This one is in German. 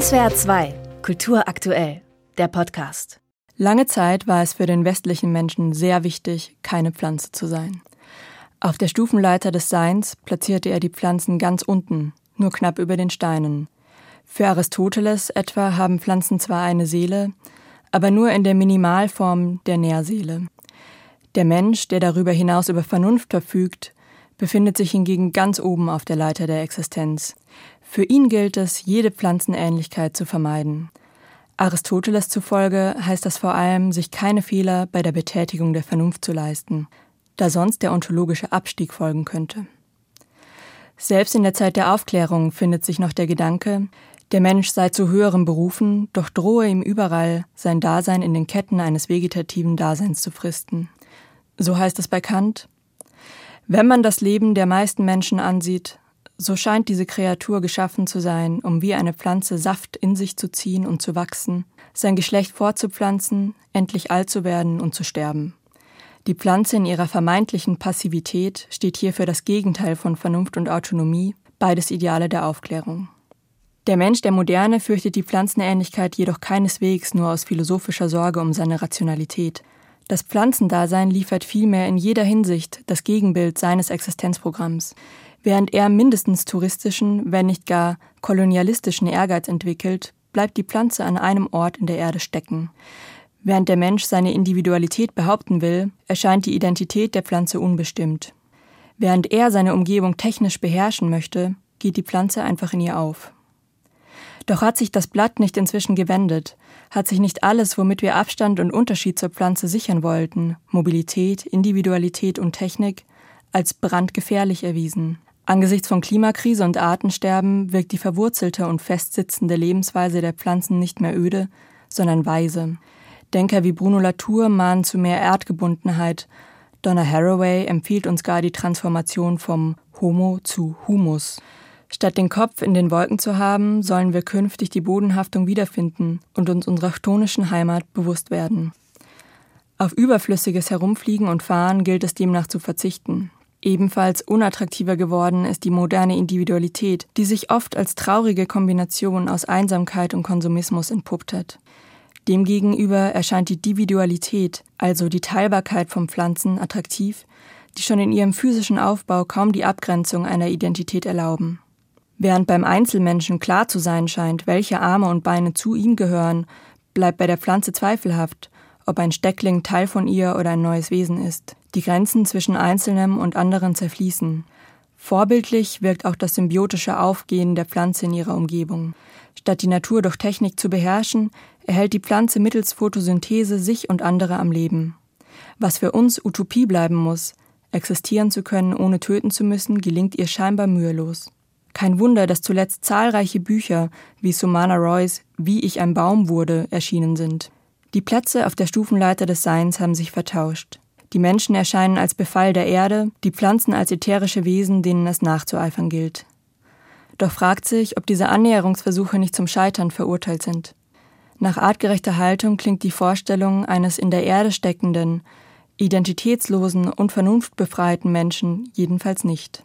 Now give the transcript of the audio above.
SWR 2, Kultur aktuell, der Podcast. Lange Zeit war es für den westlichen Menschen sehr wichtig, keine Pflanze zu sein. Auf der Stufenleiter des Seins platzierte er die Pflanzen ganz unten, nur knapp über den Steinen. Für Aristoteles etwa haben Pflanzen zwar eine Seele, aber nur in der Minimalform der Nährseele. Der Mensch, der darüber hinaus über Vernunft verfügt, befindet sich hingegen ganz oben auf der Leiter der Existenz. Für ihn gilt es, jede Pflanzenähnlichkeit zu vermeiden. Aristoteles zufolge heißt das vor allem, sich keine Fehler bei der Betätigung der Vernunft zu leisten, da sonst der ontologische Abstieg folgen könnte. Selbst in der Zeit der Aufklärung findet sich noch der Gedanke, der Mensch sei zu höherem berufen, doch drohe ihm überall, sein Dasein in den Ketten eines vegetativen Daseins zu fristen. So heißt es bei Kant, wenn man das Leben der meisten Menschen ansieht, so scheint diese Kreatur geschaffen zu sein, um wie eine Pflanze Saft in sich zu ziehen und zu wachsen, sein Geschlecht fortzupflanzen, endlich alt zu werden und zu sterben. Die Pflanze in ihrer vermeintlichen Passivität steht hier für das Gegenteil von Vernunft und Autonomie, beides Ideale der Aufklärung. Der Mensch der Moderne fürchtet die Pflanzenähnlichkeit jedoch keineswegs nur aus philosophischer Sorge um seine Rationalität – das Pflanzendasein liefert vielmehr in jeder Hinsicht das Gegenbild seines Existenzprogramms. Während er mindestens touristischen, wenn nicht gar kolonialistischen Ehrgeiz entwickelt, bleibt die Pflanze an einem Ort in der Erde stecken. Während der Mensch seine Individualität behaupten will, erscheint die Identität der Pflanze unbestimmt. Während er seine Umgebung technisch beherrschen möchte, geht die Pflanze einfach in ihr auf. Doch hat sich das Blatt nicht inzwischen gewendet, hat sich nicht alles, womit wir Abstand und Unterschied zur Pflanze sichern wollten, Mobilität, Individualität und Technik, als brandgefährlich erwiesen. Angesichts von Klimakrise und Artensterben wirkt die verwurzelte und festsitzende Lebensweise der Pflanzen nicht mehr öde, sondern weise. Denker wie Bruno Latour mahnen zu mehr Erdgebundenheit. Donna Haraway empfiehlt uns gar die Transformation vom Homo zu Humus. Statt den Kopf in den Wolken zu haben, sollen wir künftig die Bodenhaftung wiederfinden und uns unserer chtonischen Heimat bewusst werden. Auf überflüssiges Herumfliegen und Fahren gilt es demnach zu verzichten. Ebenfalls unattraktiver geworden ist die moderne Individualität, die sich oft als traurige Kombination aus Einsamkeit und Konsumismus entpuppt hat. Demgegenüber erscheint die Individualität, also die Teilbarkeit von Pflanzen, attraktiv, die schon in ihrem physischen Aufbau kaum die Abgrenzung einer Identität erlauben. Während beim Einzelmenschen klar zu sein scheint, welche Arme und Beine zu ihm gehören, bleibt bei der Pflanze zweifelhaft, ob ein Steckling Teil von ihr oder ein neues Wesen ist. Die Grenzen zwischen Einzelnem und anderen zerfließen. Vorbildlich wirkt auch das symbiotische Aufgehen der Pflanze in ihrer Umgebung. Statt die Natur durch Technik zu beherrschen, erhält die Pflanze mittels Photosynthese sich und andere am Leben. Was für uns Utopie bleiben muss, existieren zu können, ohne töten zu müssen, gelingt ihr scheinbar mühelos. Kein Wunder, dass zuletzt zahlreiche Bücher wie Sumana Roys Wie ich ein Baum wurde erschienen sind. Die Plätze auf der Stufenleiter des Seins haben sich vertauscht. Die Menschen erscheinen als Befall der Erde, die Pflanzen als ätherische Wesen, denen es nachzueifern gilt. Doch fragt sich, ob diese Annäherungsversuche nicht zum Scheitern verurteilt sind. Nach artgerechter Haltung klingt die Vorstellung eines in der Erde steckenden, identitätslosen und vernunftbefreiten Menschen jedenfalls nicht.